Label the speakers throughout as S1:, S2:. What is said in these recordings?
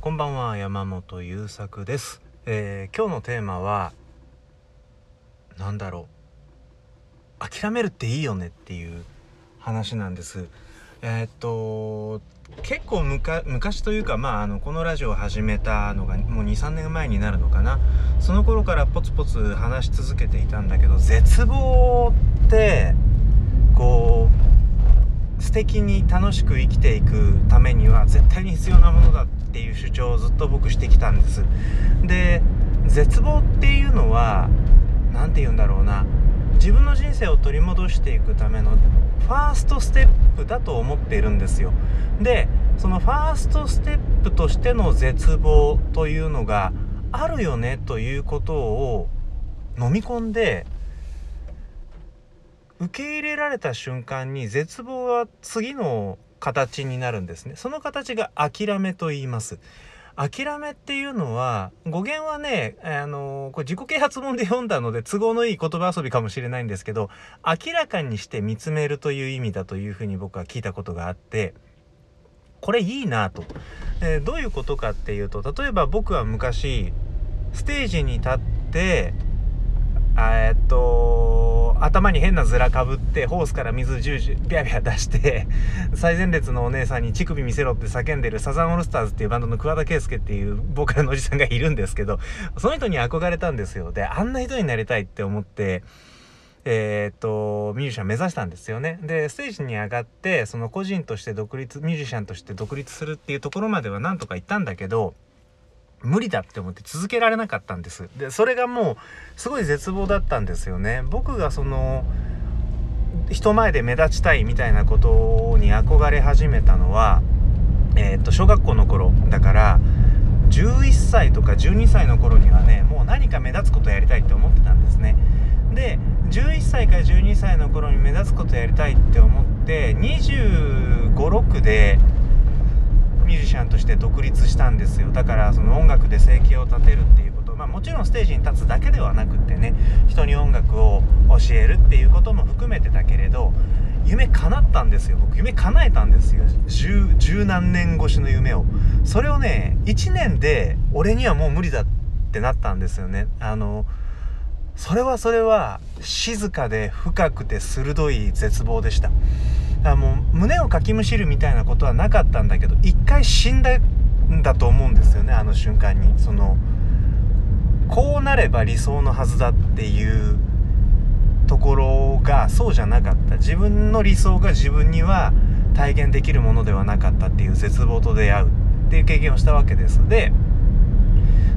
S1: こんばんは山本優作です、えー今日のテーマはなんだろう。諦めるっていいよねっていう話なんです。えーっと結構昔というかまああのこのラジオを始めたのがもう23年前になるのかな。その頃からポツポツ話し続けていたんだけど絶望ってこう素敵に楽しく生きていくためには絶対に必要なものだっていう主張をずっと僕してきたんです。で絶望っていうのは何て言うんだろうな。自分の人生を取り戻していくためのファーストステップだと思っているんですよ。でそのファーストステップとしての絶望というのがあるよねということを飲み込んで受け入れられた瞬間に絶望は次の形になるんですね。その形が諦めと言います。諦めっていうのは語源はねあのこれ自己啓発本で読んだので都合のいい言葉遊びかもしれないんですけど明らかにして見つめるという意味だというふうに僕は聞いたことがあってこれいいなと、えーどういうことかっていうと例えば僕は昔ステージに立ってえっと頭に変な面かぶってホースから水ジュージュビャビャ出して最前列のお姉さんに乳首見せろって叫んでるサザンオールスターズっていうバンドの桑田佳祐っていうボーカルのおじさんがいるんですけどその人に憧れたんですよ。であんな人になりたいって思ってえーっとミュージシャン目指したんですよね。でステージに上がってその個人として独立ミュージシャンとして独立するっていうところまではなんとか行ったんだけど無理だって思って続けられなかったんです。でそれがもうすごい絶望だったんですよね。僕がその人前で目立ちたいみたいなことに憧れ始めたのはえーっと小学校の頃だから11歳とか12歳の頃にはねもう何か目立つことやりたいって思ってたんですね。で11歳から12歳の頃に目立つことやりたいって思って2 5 6でミュージシャンとして独立したんですよ。だからその音楽で生計を立てるっていうこと。まあもちろんステージに立つだけではなくってね人に音楽を教えるっていうことも含めてだけれど夢叶ったんですよ。僕夢叶えたんですよ。十十何年越しの夢を。それをね1年で俺にはもう無理だってなったんですよね。あのそれはそれは静かで深くて鋭い絶望でした。あもう胸をかきむしるみたいなことはなかったんだけど一回死んだんだと思うんですよねあの瞬間に。そのこうなれば理想のはずだっていうところがそうじゃなかった。自分の理想が自分には体現できるものではなかったっていう絶望と出会う。っていう経験をしたわけです。で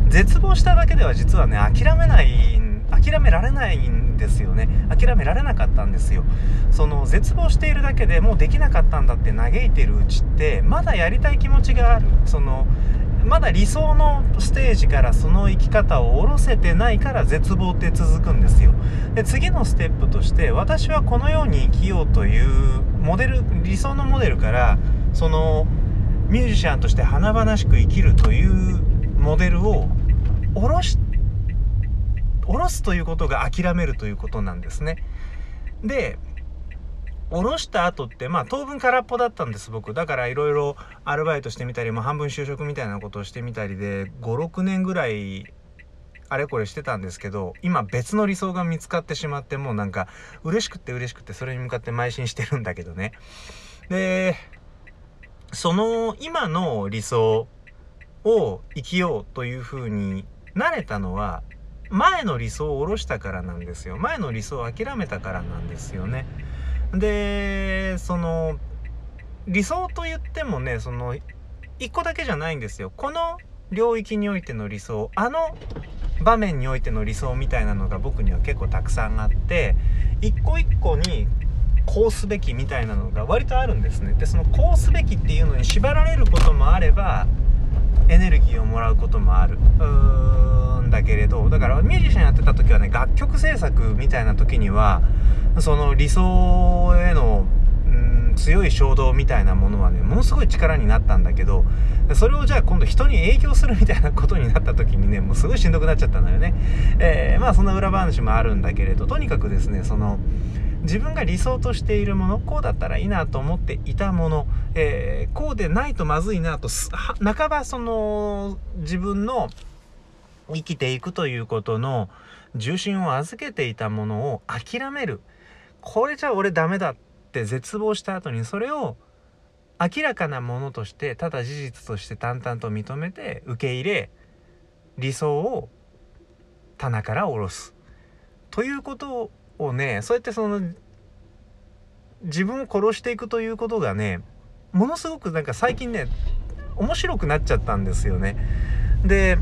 S1: 絶望しただけでは実はね諦めない諦められないんですよね。諦められなかったんですよ。その絶望しているだけでもうできなかったんだって嘆いてるうちってまだやりたい気持ちがある。そのまだ理想のステージからその生き方を下ろせてないから絶望って続くんですよ。で次のステップとして私はこのように生きようというモデル理想のモデルからそのミュージシャンとして華々しく生きるというモデルを下ろし下ろすということが諦めるということなんですね。で下ろした後ってまあ当分空っぽだったんです僕。だからいろいろアルバイトしてみたりもう半分就職みたいなことをしてみたりで56年ぐらいあれこれしてたんですけど今別の理想が見つかってしまってもうなんか嬉しくって嬉しくてそれに向かって邁進してるんだけどね。でその今の理想を生きようというふうになれたのは前の理想を下ろしたからなんですよ。前の理想を諦めたからなんですよね。でその理想と言ってもねその一個だけじゃないんですよ。この領域においての理想あの場面においての理想みたいなのが僕には結構たくさんあって一個一個にこうすべきみたいなのが割とあるんですね。でそのこうすべきっていうのに縛られることもあればエネルギーをもらうこともある。うーん。だけれどだからミュージシャンやってた時はね楽曲制作みたいな時にはその理想へのうん強い衝動みたいなものはねものすごい力になったんだけどそれをじゃあ今度人に影響するみたいなことになった時にねもうすごいしんどくなっちゃったのよね、えーまあそんな裏話もあるんだけれどとにかくですねその自分が理想としているものこうだったらいいなと思っていたもの、えー、こうでないとまずいなと半ばその自分の生きていくということの重心を預けていたものを諦めるこれじゃ俺ダメだって絶望した後にそれを明らかなものとしてただ事実として淡々と認めて受け入れ理想を棚から下ろすということをねそうやってその自分を殺していくということがねものすごくなんか最近ね面白くなっちゃったんですよね。で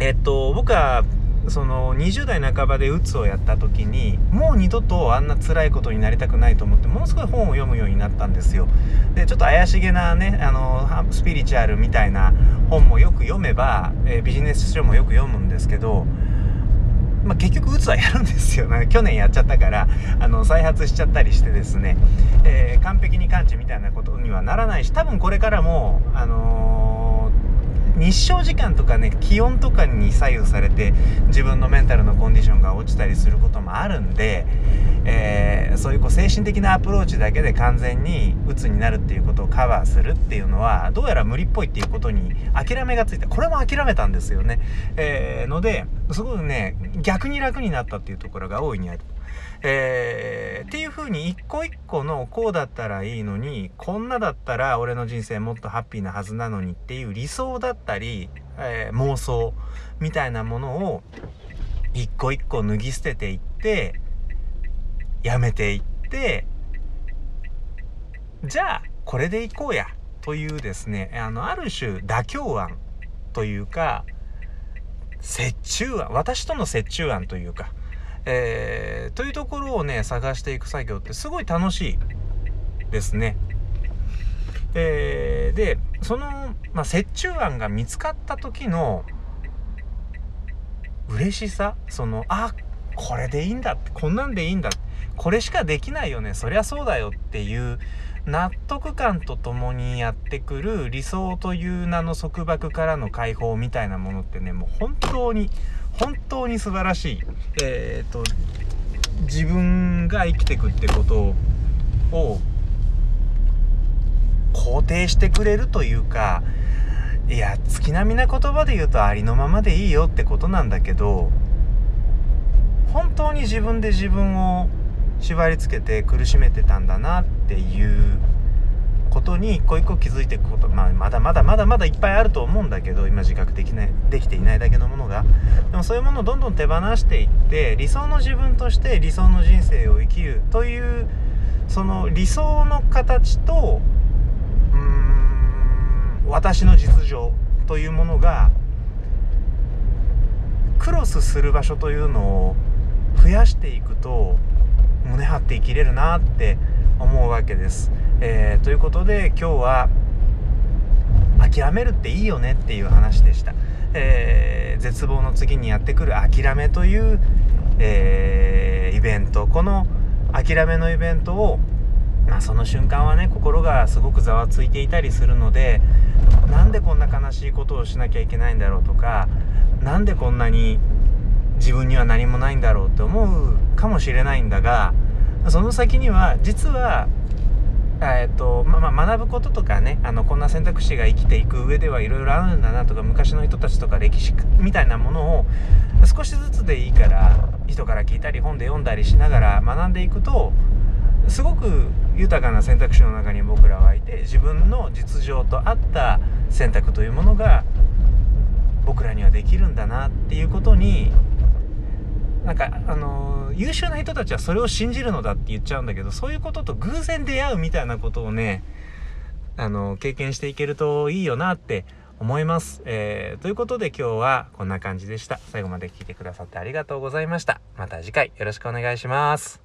S1: えっと僕はその20代半ばでうつをやった時にもう二度とあんな辛いことになりたくないと思ってものすごい本を読むようになったんですよ。でちょっと怪しげなねあのスピリチュアルみたいな本もよく読めば、えー、ビジネス書もよく読むんですけどまあ、結局うつはやるんですよ、ね、去年やっちゃったからあの再発しちゃったりしてですね、えー、完璧に完治みたいなことにはならないし多分これからもあのー日照時間とかね気温とかに左右されて自分のメンタルのコンディションが落ちたりすることもあるんで、えー、そういうこう精神的なアプローチだけで完全に鬱になるっていうことをカバーするっていうのはどうやら無理っぽいっていうことに諦めがついてこれも諦めたんですよね。えー、のですごくね逆に楽になったっていうところが大いにある。えー、っていう風に一個一個のこうだったらいいのにこんなだったら俺の人生もっとハッピーなはずなのにっていう理想だったり、えー、妄想みたいなものを一個一個脱ぎ捨てていってやめていってじゃあこれでいこうやというですねあのある種妥協案というか折衷案私との折衷案というかえー、というところをね探していく作業ってすごい楽しいですね。えー、でその、まあ、折衷案が見つかった時の嬉しさ？そのあこれでいいんだこんなんでいいんだこれしかできないよねそりゃそうだよっていう納得感とともにやってくる理想という名の束縛からの解放みたいなものってねもう本当に本当に素晴らしい、えーと、自分が生きてくってことを肯定してくれるというかいや月並みな言葉で言うとありのままでいいよってことなんだけど本当に自分で自分を縛りつけて苦しめてたんだなっていうことに一個一個気づいていくこと、まあ、まだまだまだまだいっぱいあると思うんだけど今自覚できないできていないだけのものがでもそういうものをどんどん手放していって理想の自分として理想の人生を生きるというその理想の形とうーん私の実情というものがクロスする場所というのを増やしていくと胸張って生きれるなって思うわけです。えー、ということで今日は諦めるっていいよねっていう話でした。えー、絶望の次にやってくる諦めという、えー、イベントこの諦めのイベントを、まあ、その瞬間はね心がすごくざわついていたりするのでなんでこんな悲しいことをしなきゃいけないんだろうとか何でこんなに自分には何もないんだろうって思うかもしれないんだがその先には実はえーとまま学ぶこととかねあのこんな選択肢が生きていく上ではいろいろあるんだなとか昔の人たちとか歴史みたいなものを少しずつでいいから人から聞いたり本で読んだりしながら学んでいくとすごく豊かな選択肢の中に僕らはいて自分の実情と合った選択というものが僕らにはできるんだなっていうことになんかあの優秀な人たちはそれを信じるのだって言っちゃうんだけどそういうことと偶然出会うみたいなことをねあの経験していけるといいよなって思います、えー、ということで今日はこんな感じでした。最後まで聞いてくださってありがとうございました。また次回よろしくお願いします。